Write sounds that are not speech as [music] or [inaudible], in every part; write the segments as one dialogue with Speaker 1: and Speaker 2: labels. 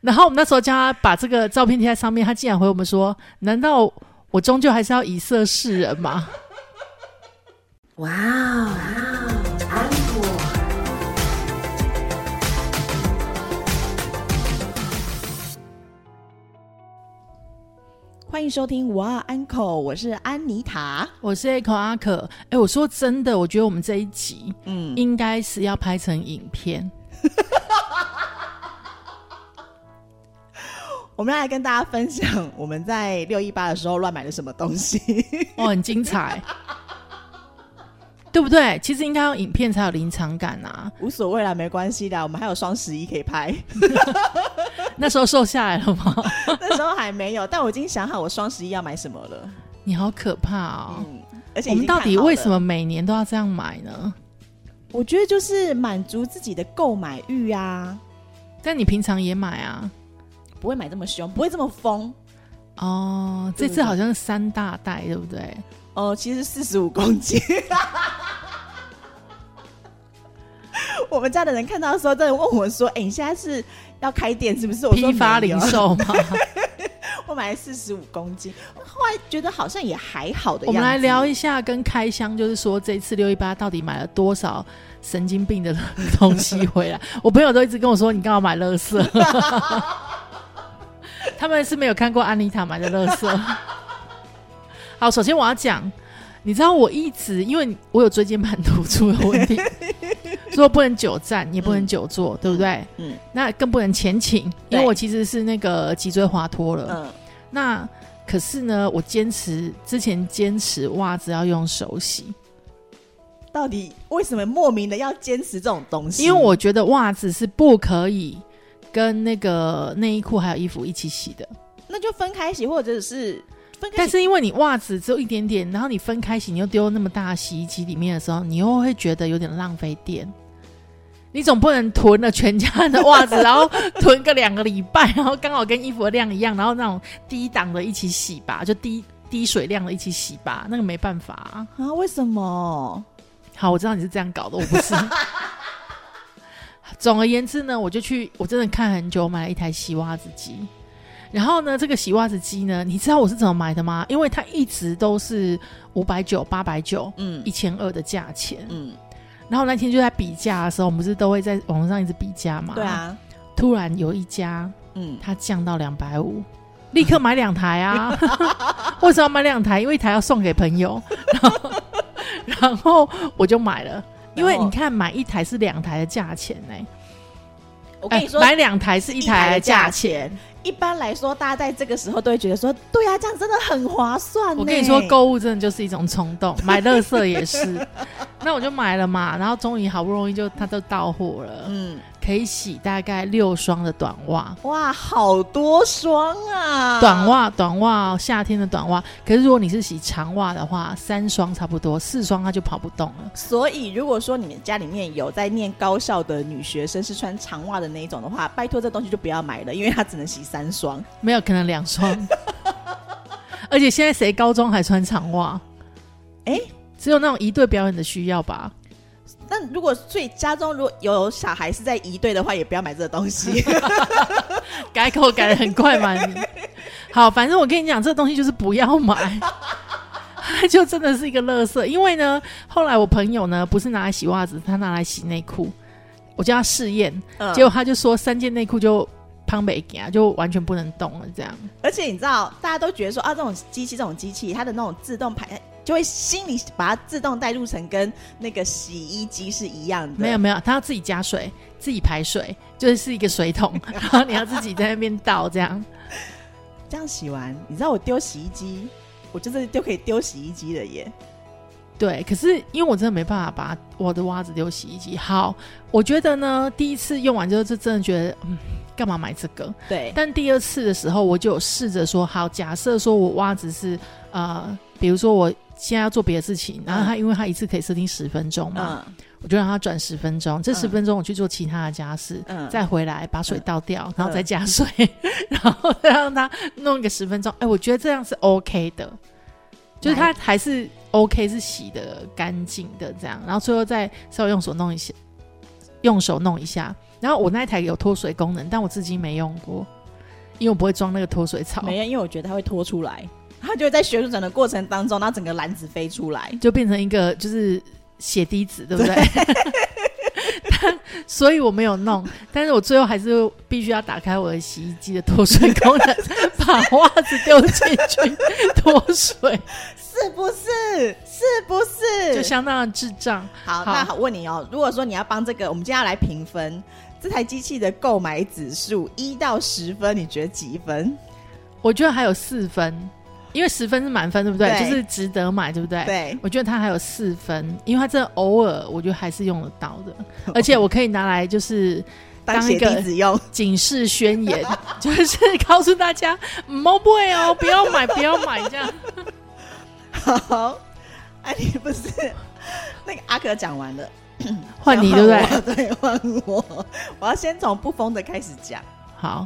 Speaker 1: 然后我们那时候叫他把这个照片贴在上面，他竟然回我们说：“难道我终究还是要以色示人吗？”哇哦！安果，
Speaker 2: 欢迎收听哇安口，我是安妮塔，
Speaker 1: 我是 A 口阿可。哎，我说真的，我觉得我们这一集，嗯，应该是要拍成影片。
Speaker 2: 我们来跟大家分享我们在六一八的时候乱买了什么东西，
Speaker 1: 哦，很精彩，对不对？其实应该用影片才有临场感啊，
Speaker 2: 无所谓啦，没关系的，我们还有双十一可以拍。[laughs]
Speaker 1: 那时候瘦下来了吗？[laughs]
Speaker 2: 那时候还没有，但我已经想好我双十一要买什么了。
Speaker 1: 你好可怕哦！而且我们到底为什么每年都要这样买呢？
Speaker 2: 我觉得就是满足自己的购买欲啊。
Speaker 1: 但你平常也买啊？
Speaker 2: 不会买这么凶，不会这么疯
Speaker 1: 哦。这次好像是三大袋，对不对？
Speaker 2: 哦，其实四十五公斤。[laughs] 我们家的人看到的时候，真的问我说：“哎，你现在是要开店是不是我？”
Speaker 1: 批发零售吗？[laughs]
Speaker 2: 我买了四十五公斤，后来觉得好像也还好的。
Speaker 1: 我们来聊一下跟开箱，就是说这次六一八到底买了多少神经病的东西回来？我朋友都一直跟我说：“你刚好买乐色？” [laughs] 他们是没有看过安妮塔买的乐色。[laughs] 好，首先我要讲，你知道我一直因为我有椎间盘突出的问题，[laughs] 说不能久站，也不能久坐，对不对？嗯。那更不能前倾，因为我其实是那个脊椎滑脱了。嗯。那可是呢，我坚持之前坚持袜子要用手洗。
Speaker 2: 到底为什么莫名的要坚持这种东西？
Speaker 1: 因为我觉得袜子是不可以。跟那个内衣裤还有衣服一起洗的，
Speaker 2: 那就分开洗，或者是分开。
Speaker 1: 但是因为你袜子只有一点点，然后你分开洗，你又丢那么大洗衣机里面的时候，你又会觉得有点浪费电。你总不能囤了全家人的袜子，然后囤个两个礼拜，然后刚好跟衣服的量一样，然后那种低档的一起洗吧，就低低水量的一起洗吧，那个没办法
Speaker 2: 啊。为什么？
Speaker 1: 好，我知道你是这样搞的，我不是。[laughs] 总而言之呢，我就去，我真的看很久，买了一台洗袜子机。然后呢，这个洗袜子机呢，你知道我是怎么买的吗？因为它一直都是五百九、八百九、嗯、一千二的价钱。嗯。然后那天就在比价的时候，我们不是都会在网络上一直比价嘛？
Speaker 2: 对啊。
Speaker 1: 突然有一家，嗯，它降到两百五，立刻买两台啊！[laughs] [laughs] 为什么要买两台？因为一台要送给朋友。然后，然后我就买了。因为你看，买一台是两台的价钱呢。
Speaker 2: 我跟你说，
Speaker 1: 买两台是一台的价钱。
Speaker 2: 一般来说，大家在这个时候都会觉得说：“对啊，这样真的很划算。”
Speaker 1: 我跟你说，购物真的就是一种冲动，买乐色也是。[laughs] 那我就买了嘛，然后终于好不容易就它都到货了。嗯。可以洗大概六双的短袜，
Speaker 2: 哇，好多双啊！
Speaker 1: 短袜，短袜，夏天的短袜。可是如果你是洗长袜的话，三双差不多，四双它就跑不动了。
Speaker 2: 所以如果说你们家里面有在念高校的女学生是穿长袜的那一种的话，拜托这东西就不要买了，因为它只能洗三双，
Speaker 1: 没有可能两双。[laughs] 而且现在谁高中还穿长袜？[laughs] 哎，只有那种一对表演的需要吧。
Speaker 2: 那如果所以家中如果有小孩是在一队的话，也不要买这个东西。[laughs]
Speaker 1: 改口改的很快嘛？好，反正我跟你讲，这个东西就是不要买，[laughs] 就真的是一个垃圾。因为呢，后来我朋友呢不是拿来洗袜子，他拿来洗内裤，我叫他试验，结果他就说三件内裤就胖没给啊，就完全不能动了这样。
Speaker 2: 而且你知道，大家都觉得说啊，这种机器，这种机器，它的那种自动排。就会心里把它自动带入成跟那个洗衣机是一样的。
Speaker 1: 没有没有，它要自己加水，自己排水，就是一个水桶，[laughs] 然后你要自己在那边倒，这样。
Speaker 2: 这样洗完，你知道我丢洗衣机，我就是就可以丢洗衣机的耶。
Speaker 1: 对，可是因为我真的没办法把我的袜子丢洗衣机。好，我觉得呢，第一次用完之后，就真的觉得，嗯，干嘛买这个？
Speaker 2: 对。
Speaker 1: 但第二次的时候，我就试着说，好，假设说我袜子是呃，比如说我。现在要做别的事情，然后他因为他一次可以设定十分钟嘛，我就让他转十分钟，这十分钟我去做其他的家事，嗯。再回来把水倒掉，然后再加水，[laughs] 然后再让他弄一个十分钟。哎，我觉得这样是 OK 的，就是他还是 OK 是洗的干净的这样，然后最后再稍微用手弄一下，用手弄一下，然后我那一台有脱水功能，但我至今没用过，因为我不会装那个脱水槽。
Speaker 2: 没有，因为我觉得它会脱出来，它就会在旋转的过程当中，然后整个篮子飞出来，
Speaker 1: 就变成一个就是血滴子，对不对？[laughs] 所以我没有弄，但是我最后还是必须要打开我的洗衣机的脱水功能，[laughs] 把袜子丢进去脱水，
Speaker 2: 是不是？是不是？
Speaker 1: 就相当的智障。
Speaker 2: 好，那好，问你哦，如果说你要帮这个，我们接下来评分这台机器的购买指数一到十分，你觉得几分？
Speaker 1: 我觉得还有四分。因为十分是满分，对不对？就是值得买，对不对？
Speaker 2: 对，
Speaker 1: 我觉得它还有四分，因为它这偶尔我觉得还是用得到的，[laughs] 而且我可以拿来就是
Speaker 2: 当一个
Speaker 1: 警示宣言，[laughs] 就是告诉大家不会哦，[laughs] 不要买，不要买这样。
Speaker 2: 好，哎，你不是那个阿可讲完了，
Speaker 1: 换你对不对？
Speaker 2: 对，换我，我要先从不疯的开始讲。
Speaker 1: 好。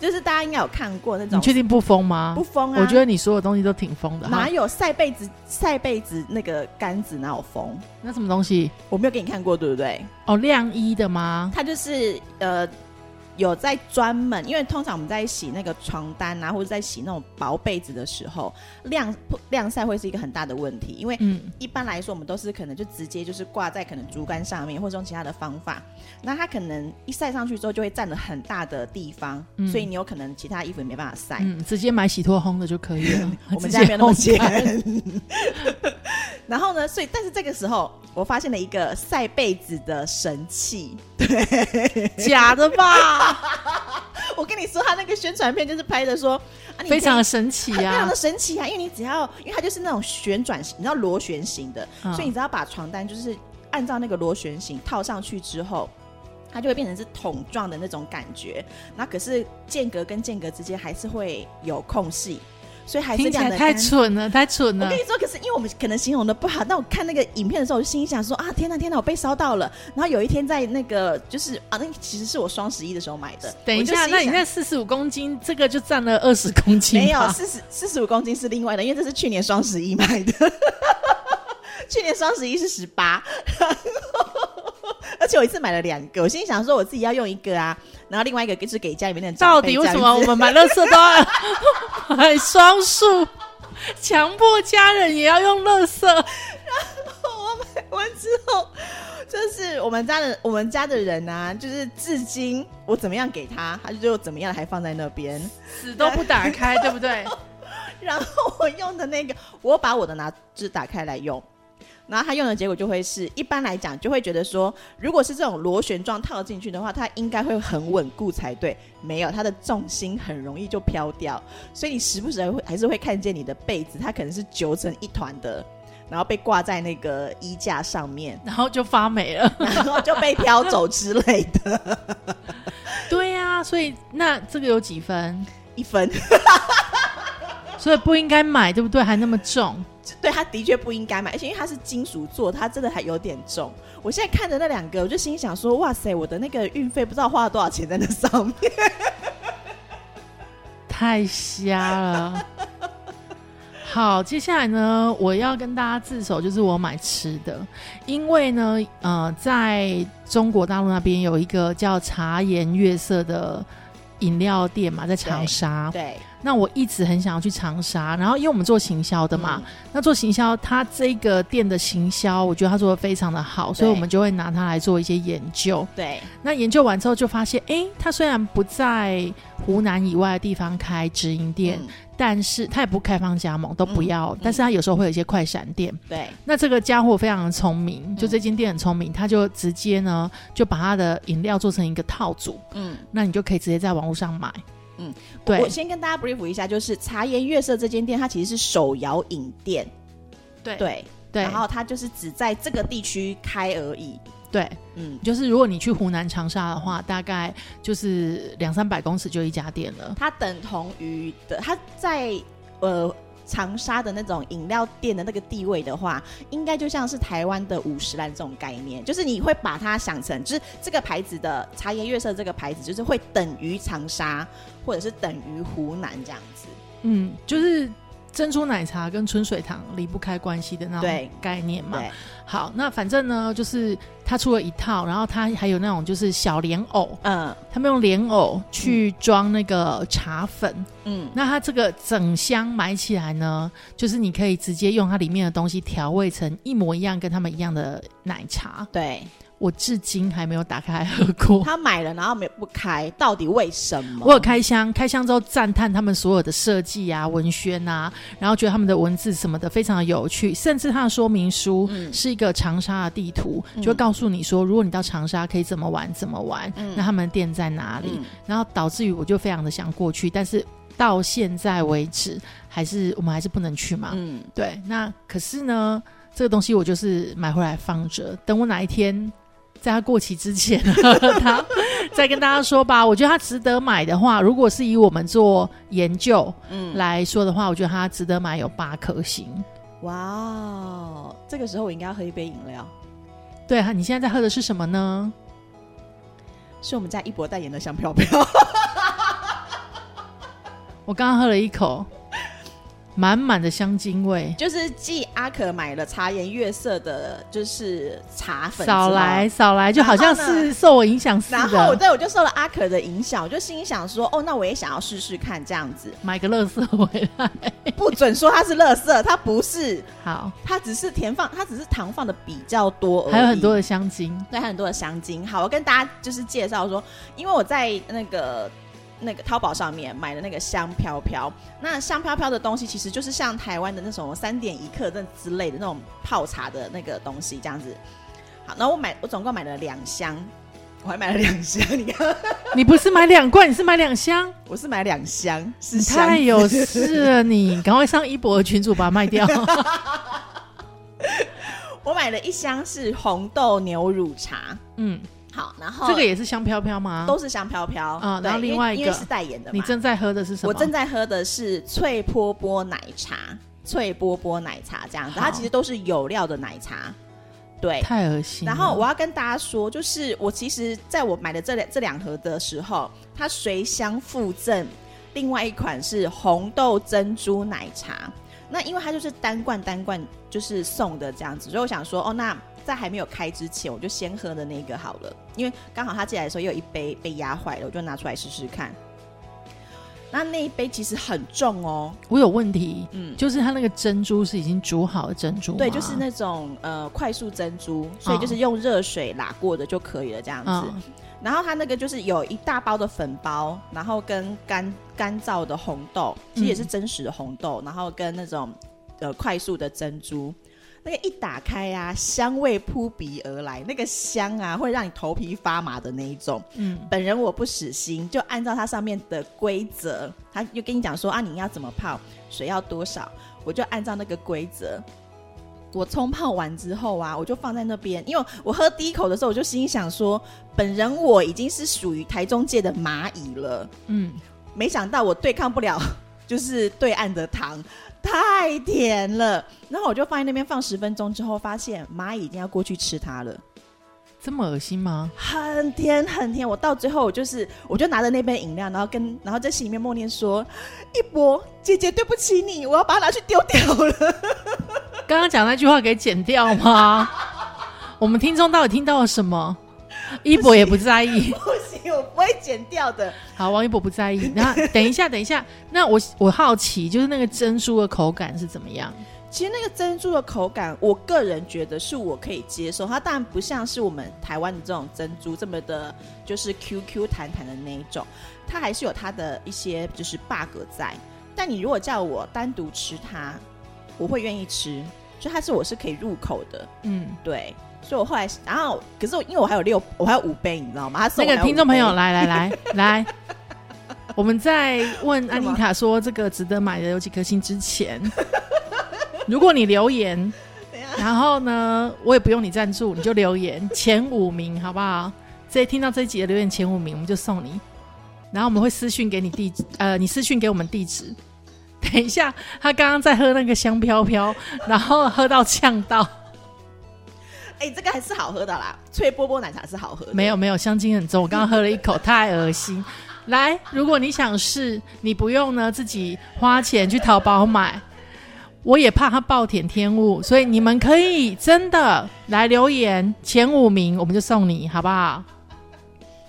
Speaker 2: 就是大家应该有看过那种，
Speaker 1: 你确定不疯吗？
Speaker 2: 不疯啊！
Speaker 1: 我觉得你所有东西都挺疯的。
Speaker 2: 哪有晒被子？晒被子那个杆子哪有疯？
Speaker 1: 那什么东西？
Speaker 2: 我没有给你看过，对不对？
Speaker 1: 哦，晾衣的吗？
Speaker 2: 它就是呃。有在专门，因为通常我们在洗那个床单啊，或者在洗那种薄被子的时候，晾晾晒会是一个很大的问题。因为一般来说，我们都是可能就直接就是挂在可能竹竿上面，或者用其他的方法。那它可能一晒上去之后，就会占了很大的地方，所以你有可能其他衣服也没办法晒。
Speaker 1: 嗯，直接买洗脱烘的就可以了。[laughs] [laughs]
Speaker 2: 我们家没有那么钱。然后呢，所以但是这个时候，我发现了一个晒被子的神器，对，[laughs]
Speaker 1: 假的吧？[laughs]
Speaker 2: 我跟你说，他那个宣传片就是拍的说，
Speaker 1: 非常的神奇啊，
Speaker 2: 非常的神奇啊！因为你只要，因为它就是那种旋转型，你知道螺旋形的，所以你只要把床单就是按照那个螺旋形套上去之后，它就会变成是桶状的那种感觉。那可是间隔跟间隔之间还是会有空隙。所以还是讲的
Speaker 1: 太蠢了，太蠢了。
Speaker 2: 我跟你说，可是因为我们可能形容的不好，但我看那个影片的时候，我就心想说啊，天哪，天哪，我被烧到了。然后有一天在那个就是啊，那其实是我双十一的时候买的。
Speaker 1: 等一下，那你那四十五公斤，这个就占了二十公斤。
Speaker 2: 没有，四十四十五公斤是另外的，因为这是去年双十一买的。[laughs] 去年双十一是十八，而且我一次买了两个，我心想说我自己要用一个啊。然后另外一个就是给家里面的人。
Speaker 1: 到底为什么我们买乐色都要买双数，强迫家人也要用乐色？[laughs] 然
Speaker 2: 后我买完之后，就是我们家的我们家的人啊，就是至今我怎么样给他，他就怎么样还放在那边，
Speaker 1: 死都不打开，对不对？[laughs]
Speaker 2: 然后我用的那个，我把我的拿纸打开来用。然后他用的结果就会是，一般来讲就会觉得说，如果是这种螺旋状套进去的话，它应该会很稳固才对。没有，它的重心很容易就飘掉，所以你时不时会还是会看见你的被子，它可能是揪成一团的，然后被挂在那个衣架上面，[laughs]
Speaker 1: 然后就发霉了，
Speaker 2: 然后就被飘走之类的。
Speaker 1: 对呀，所以那这个有几分？
Speaker 2: 一分。[laughs]
Speaker 1: 所以不应该买，对不对？还那么重。
Speaker 2: 对，他的确不应该买，而且因为它是金属做，它真的还有点重。我现在看着那两个，我就心想说：哇塞，我的那个运费不知道花了多少钱在那上面，[laughs]
Speaker 1: 太瞎了。好，接下来呢，我要跟大家自首，就是我买吃的，因为呢，呃，在中国大陆那边有一个叫茶颜悦色的饮料店嘛，在长沙。
Speaker 2: 对。
Speaker 1: 那我一直很想要去长沙，然后因为我们做行销的嘛，那做行销，他这个店的行销，我觉得他做的非常的好，所以我们就会拿它来做一些研究。
Speaker 2: 对，
Speaker 1: 那研究完之后就发现，哎，他虽然不在湖南以外的地方开直营店，但是他也不开放加盟，都不要，但是他有时候会有一些快闪店。
Speaker 2: 对，
Speaker 1: 那这个家伙非常的聪明，就这间店很聪明，他就直接呢就把他的饮料做成一个套组，嗯，那你就可以直接在网络上买。
Speaker 2: 嗯，对，我先跟大家 brief 一下，就是茶颜悦色这间店，它其实是手摇饮店，
Speaker 1: 对。
Speaker 2: 对对，然后它就是只在这个地区开而已，
Speaker 1: 对，嗯，就是如果你去湖南长沙的话，大概就是两三百公尺就一家店了，
Speaker 2: 它等同于的，它在呃。长沙的那种饮料店的那个地位的话，应该就像是台湾的五十岚这种概念，就是你会把它想成，就是这个牌子的茶颜悦色这个牌子，就是会等于长沙或者是等于湖南这样子。
Speaker 1: 嗯，就是珍珠奶茶跟春水堂离不开关系的那种概念嘛。好，那反正呢，就是他出了一套，然后他还有那种就是小莲藕，嗯，他们用莲藕去装那个茶粉，嗯，那它这个整箱买起来呢，就是你可以直接用它里面的东西调味成一模一样，跟他们一样的奶茶，
Speaker 2: 对。
Speaker 1: 我至今还没有打开喝过。
Speaker 2: 他买了，然后没不开，到底为什么？
Speaker 1: 我有开箱，开箱之后赞叹他们所有的设计啊、文宣啊，然后觉得他们的文字什么的非常的有趣，甚至它的说明书是一个长沙的地图，就会告诉你说，如果你到长沙可以怎么玩怎么玩，那他们店在哪里？然后导致于我就非常的想过去，但是到现在为止，还是我们还是不能去嘛。嗯，对。那可是呢，这个东西我就是买回来放着，等我哪一天。在它过期之前，[laughs] 他再跟大家说吧。我觉得它值得买的话，如果是以我们做研究来说的话，我觉得它值得买有八颗星。
Speaker 2: 哇哦，这个时候我应该要喝一杯饮料。
Speaker 1: 对啊，你现在在喝的是什么呢？
Speaker 2: 是我们家一博代言的香飘飘。[laughs]
Speaker 1: 我刚刚喝了一口。满满的香精味，
Speaker 2: 就是继阿可买了茶颜悦色的，就是茶粉。
Speaker 1: 少来少来，就好像是受我影响似的。
Speaker 2: 然后我对我就受了阿可的影响，我就心想说，哦，那我也想要试试看这样子，
Speaker 1: 买个乐色回来。
Speaker 2: 不准说它是乐色，它不是。
Speaker 1: 好，
Speaker 2: 它只是甜放，它只是糖放的比较多，
Speaker 1: 还有很多的香精，
Speaker 2: 对，很多的香精。好，我跟大家就是介绍说，因为我在那个。那个淘宝上面买的那个香飘飘，那香飘飘的东西其实就是像台湾的那种三点一克那之类的那种泡茶的那个东西这样子。好，那我买我总共买了两箱，我还买了两箱。你看，
Speaker 1: 你不是买两罐，你是买两箱？
Speaker 2: 我是买两箱，是
Speaker 1: 太有事了，你赶快上一博的群主把它卖掉。[laughs]
Speaker 2: 我买了一箱是红豆牛乳茶，嗯。好，然后
Speaker 1: 这个也是香飘飘吗？
Speaker 2: 都是香飘飘
Speaker 1: 啊。然后另外一个
Speaker 2: 是代言的，
Speaker 1: 你正在喝的是什么？
Speaker 2: 我正在喝的是脆波波奶茶，脆波波奶茶这样子，它其实都是有料的奶茶。对，
Speaker 1: 太恶心。
Speaker 2: 然后我要跟大家说，就是我其实在我买的这两这两盒的时候，它随箱附赠另外一款是红豆珍珠奶茶。那因为它就是单罐单罐就是送的这样子，所以我想说，哦，那。在还没有开之前，我就先喝的那个好了，因为刚好他进来的时候有一杯被压坏了，我就拿出来试试看。那那一杯其实很重哦，
Speaker 1: 我有问题，嗯，就是它那个珍珠是已经煮好的珍珠，
Speaker 2: 对，就是那种呃快速珍珠，所以就是用热水拉过的就可以了这样子。然后它那个就是有一大包的粉包，然后跟干干燥的红豆，其实也是真实的红豆，然后跟那种呃快速的珍珠。那个一打开啊，香味扑鼻而来，那个香啊，会让你头皮发麻的那一种。嗯，本人我不死心，就按照它上面的规则，他就跟你讲说啊，你要怎么泡，水要多少，我就按照那个规则。我冲泡完之后啊，我就放在那边，因为我喝第一口的时候，我就心想说，本人我已经是属于台中界的蚂蚁了。嗯，没想到我对抗不了，[laughs] 就是对岸的糖。太甜了，然后我就放在那边放十分钟之后，发现蚂蚁已经要过去吃它了。
Speaker 1: 这么恶心吗？
Speaker 2: 很甜很甜，我到最后我就是，我就拿着那杯饮料，然后跟然后在心里面默念说：“一博姐姐，对不起你，我要把它拿去丢掉了。[laughs] ”
Speaker 1: 刚刚讲那句话给剪掉吗？我们听众到底听到了什么？一博也不在意。[laughs]
Speaker 2: 我不会剪掉的。
Speaker 1: 好，王一博不在意。那 [laughs] 等一下，等一下。那我我好奇，就是那个珍珠的口感是怎么样？
Speaker 2: 其实那个珍珠的口感，我个人觉得是我可以接受。它当然不像是我们台湾的这种珍珠这么的，就是 Q Q 弹弹的那一种。它还是有它的一些就是 bug 在。但你如果叫我单独吃它，我会愿意吃。就它是我是可以入口的。嗯，对。所以我后来，然后可是因为我还有六，我还有五杯，你知道吗？
Speaker 1: 那个听众朋友，来来来 [laughs] 来，我们在问 [laughs] 安妮塔说这个值得买的有几颗星之前，[laughs] 如果你留言，然后呢，我也不用你赞助，你就留言前五名好不好？这听到这一集的留言前五名，我们就送你，然后我们会私讯给你地址，呃，你私讯给我们地址。等一下，他刚刚在喝那个香飘飘，然后喝到呛到。
Speaker 2: 哎，这个还是好喝的啦，脆波波奶茶是好喝。
Speaker 1: 没有没有，香精很重，我刚刚喝了一口，太恶心。来，如果你想试，你不用呢自己花钱去淘宝买，我也怕他暴殄天物，所以你们可以真的来留言前五名，我们就送你，好不好？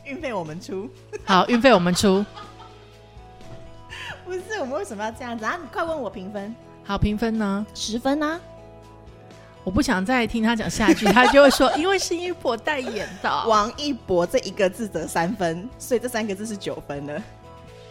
Speaker 2: 运费我们出，
Speaker 1: 好，运费我们出。[laughs]
Speaker 2: 不是，我们为什么要这样子啊？你快问我评分。
Speaker 1: 好，评分呢？
Speaker 2: 十分呢？
Speaker 1: 我不想再听他讲下句，他就会说，因为是一博代言的 [laughs]
Speaker 2: 王一博这一个字得三分，所以这三个字是九分的。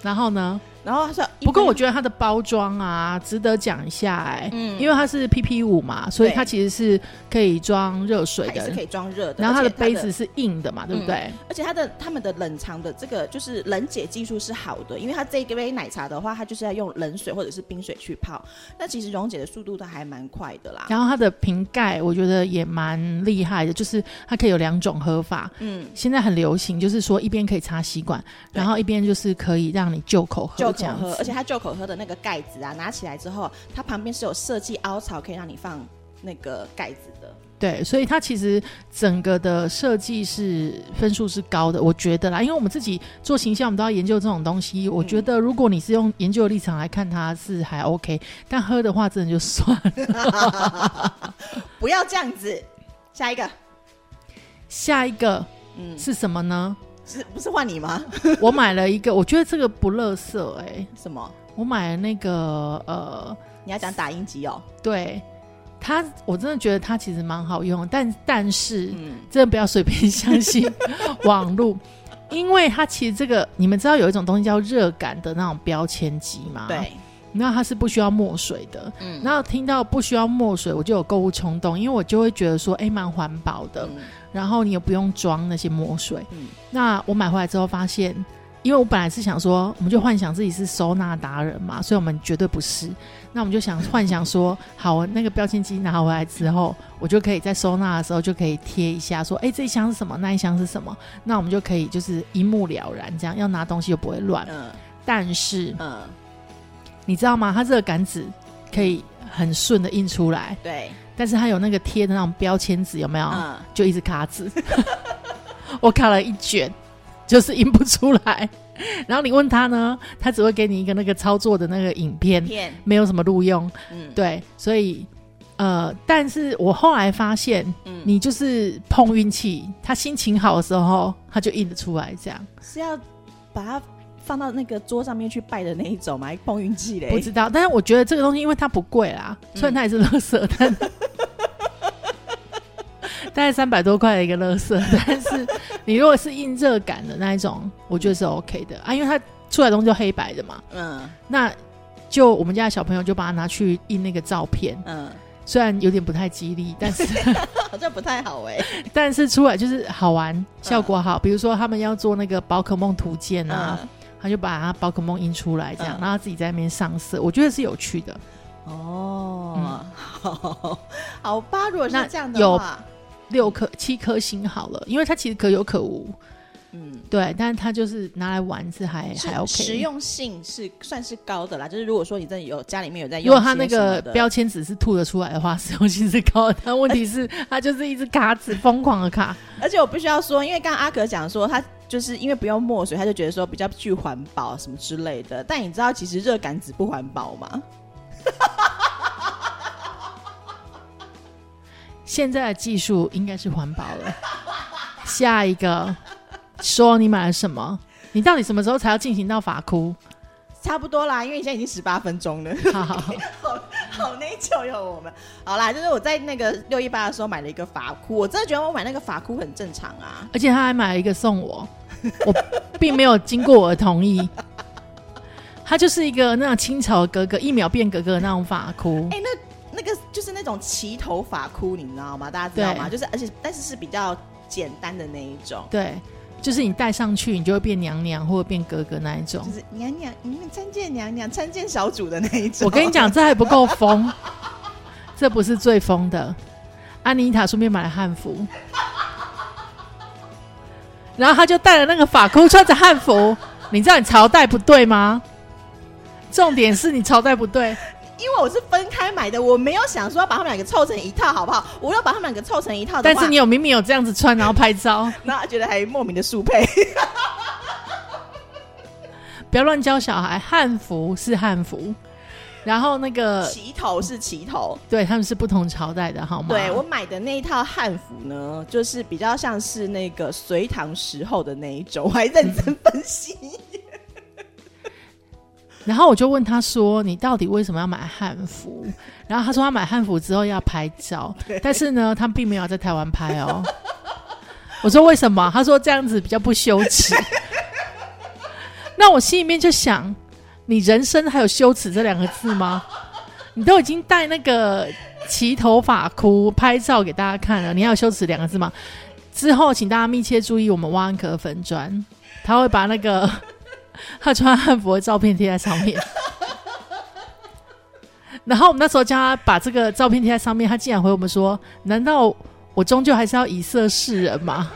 Speaker 1: 然后呢？
Speaker 2: 然后他说，
Speaker 1: 不过我觉得它的包装啊，值得讲一下哎，嗯，因为它是 PP 五嘛，所以它其实是可以装热水的，
Speaker 2: 是可以装热的。
Speaker 1: 然后它的杯子是硬的嘛，对不对？
Speaker 2: 而且它的他们的冷藏的这个就是冷解技术是好的，因为它这一杯奶茶的话，它就是要用冷水或者是冰水去泡，那其实溶解的速度都还蛮快的啦。
Speaker 1: 然后它的瓶盖我觉得也蛮厉害的，就是它可以有两种喝法，嗯，现在很流行，就是说一边可以插吸管，然后一边就是可以让你就口喝。
Speaker 2: 口喝，而且它就口喝的那个盖子啊，拿起来之后，它旁边是有设计凹槽，可以让你放那个盖子的。
Speaker 1: 对，所以它其实整个的设计是分数是高的，我觉得啦，因为我们自己做形象，我们都要研究这种东西。我觉得如果你是用研究的立场来看，它是还 OK，但喝的话，真的就算了。[laughs]
Speaker 2: 不要这样子。下一个，
Speaker 1: 下一个，嗯，是什么呢？
Speaker 2: 是不是换你吗？[laughs]
Speaker 1: 我买了一个，我觉得这个不乐色哎。
Speaker 2: 什么？
Speaker 1: 我买了那个呃，
Speaker 2: 你要讲打印机哦。
Speaker 1: 对，它我真的觉得它其实蛮好用，但但是真的不要随便相信 [laughs] 网络，因为它其实这个你们知道有一种东西叫热感的那种标签机吗？
Speaker 2: 对。
Speaker 1: 那它是不需要墨水的，嗯。然后听到不需要墨水，我就有购物冲动，因为我就会觉得说，哎，蛮环保的。然后你也不用装那些墨水。嗯，那我买回来之后发现，因为我本来是想说，我们就幻想自己是收纳达人嘛，所以我们绝对不是。那我们就想幻想说，好，那个标签机拿回来之后，我就可以在收纳的时候就可以贴一下，说，哎，这一箱是什么？那一箱是什么？那我们就可以就是一目了然，这样要拿东西就不会乱。嗯，但是，嗯，你知道吗？它这个杆子可以很顺的印出来。
Speaker 2: 对。
Speaker 1: 但是它有那个贴的那种标签纸，有没有？就一直卡纸。[laughs] 我卡了一卷，就是印不出来。然后你问他呢，他只会给你一个那个操作的那个影片，没有什么录用。嗯，对，所以呃，但是我后来发现，嗯，你就是碰运气，他心情好的时候，他就印得出来。这样
Speaker 2: 是要把它。放到那个桌上面去拜的那一种嘛，碰运气嘞。
Speaker 1: 不知道，但是我觉得这个东西，因为它不贵啦，虽然它也是乐色，但 [laughs] 大概三百多块的一个乐色，[laughs] 但是你如果是印热感的那一种，我觉得是 OK 的啊，因为它出来东西就黑白的嘛。嗯，那就我们家的小朋友就把它拿去印那个照片。嗯，虽然有点不太吉利，但是 [laughs]
Speaker 2: 好像不太好哎。
Speaker 1: 但是出来就是好玩，效果好。比如说他们要做那个宝可梦图鉴啊。他就把他宝可梦印出来，这样，然后自己在那边上色，我觉得是有趣的。
Speaker 2: 哦，[laughs] 好，好吧，如果是这样的话，
Speaker 1: 六颗、七颗星好了，因为它其实可有可无。嗯，对，但是它就是拿来玩是还还 OK，
Speaker 2: 实用性是算是高的啦。就是如果说你真的有家里面有在用，
Speaker 1: 如果它那个标签纸是吐得出来的话，实用性是高的。但问题是它就是一只卡纸，疯狂的卡。
Speaker 2: 而且我必须要说，因为刚刚阿可讲说他。就是因为不用墨水，他就觉得说比较具环保什么之类的。但你知道其实热感纸不环保吗？
Speaker 1: 现在的技术应该是环保了。下一个，说你买了什么？你到底什么时候才要进行到法哭？
Speaker 2: 差不多啦，因为你现在已经十八分钟了。好好好，[laughs] 那就有我们。好啦，就是我在那个六一八的时候买了一个法箍，我真的觉得我买那个法箍很正常啊。
Speaker 1: 而且他还买了一个送我，我并没有经过我的同意。[laughs] 他就是一个那种清朝格格一秒变格格的那种发箍。
Speaker 2: 哎，那那个就是那种齐头发箍，你知道吗？大家知道吗？就是而且但是是比较简单的那一种。
Speaker 1: 对。就是你戴上去，你就会变娘娘或者变哥哥那一种。
Speaker 2: 就是娘娘，你们参见娘娘，参见小主的那一种。
Speaker 1: 我跟你讲，这还不够疯，[laughs] 这不是最疯的。安妮塔顺便买了汉服，然后他就戴了那个发箍，穿着汉服。你知道你朝代不对吗？重点是你朝代不对。
Speaker 2: 因为我是分开买的，我没有想说要把他们两个凑成一套，好不好？我要把他们两个凑成一套，
Speaker 1: 但是你有明明有这样子穿，然后拍照，[laughs]
Speaker 2: 那觉得还莫名的速配。[laughs]
Speaker 1: 不要乱教小孩，汉服是汉服，然后那个
Speaker 2: 旗头是旗头，
Speaker 1: 对他们是不同朝代的，好吗？
Speaker 2: 对我买的那一套汉服呢，就是比较像是那个隋唐时候的那一种，我还认真分析。
Speaker 1: 然后我就问他说：“你到底为什么要买汉服？”然后他说他买汉服之后要拍照，但是呢，他并没有在台湾拍哦。我说为什么？他说这样子比较不羞耻。[laughs] 那我心里面就想，你人生还有羞耻这两个字吗？你都已经戴那个齐头发箍拍照给大家看了，你还有羞耻两个字吗？之后请大家密切注意我们挖安可粉砖，他会把那个。他穿汉服的照片贴在上面，然后我们那时候叫他把这个照片贴在上面，他竟然回我们说：“难道我终究还是要以色示人吗？”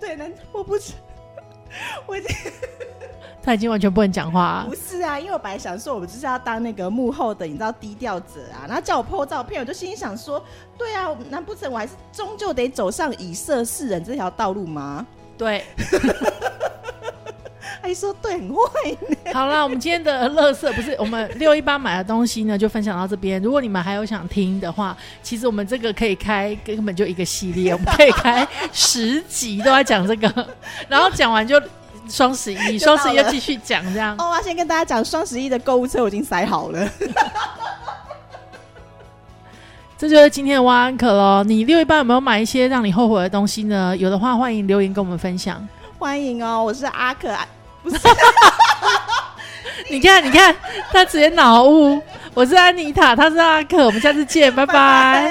Speaker 2: 对，难道我不是？我已经
Speaker 1: 他已经完全不能讲话。
Speaker 2: 不是啊，因为我本来想说，我们就是要当那个幕后的，你知道低调者啊。然后叫我 po 照片，我就心里想说：“对啊，难不成我还是终究得走上以色示人这条道路吗？”
Speaker 1: 对。[laughs]
Speaker 2: 还说对很会。
Speaker 1: 好了，我们今天的乐色不是我们六一八买的东西呢，就分享到这边。如果你们还有想听的话，其实我们这个可以开根本就一个系列，我们可以开十集都在讲这个，[laughs] 然后讲完就双十一，双十一又继续讲这样。
Speaker 2: 哦，我先跟大家讲，双十一的购物车我已经塞好了。[laughs]
Speaker 1: 这就是今天的挖安可喽。你六一八有没有买一些让你后悔的东西呢？有的话，欢迎留言跟我们分享。
Speaker 2: 欢迎哦，我是阿可。[laughs]
Speaker 1: 你看，你看，他直接脑雾。我是安妮塔，他是阿克，我们下次见，拜拜。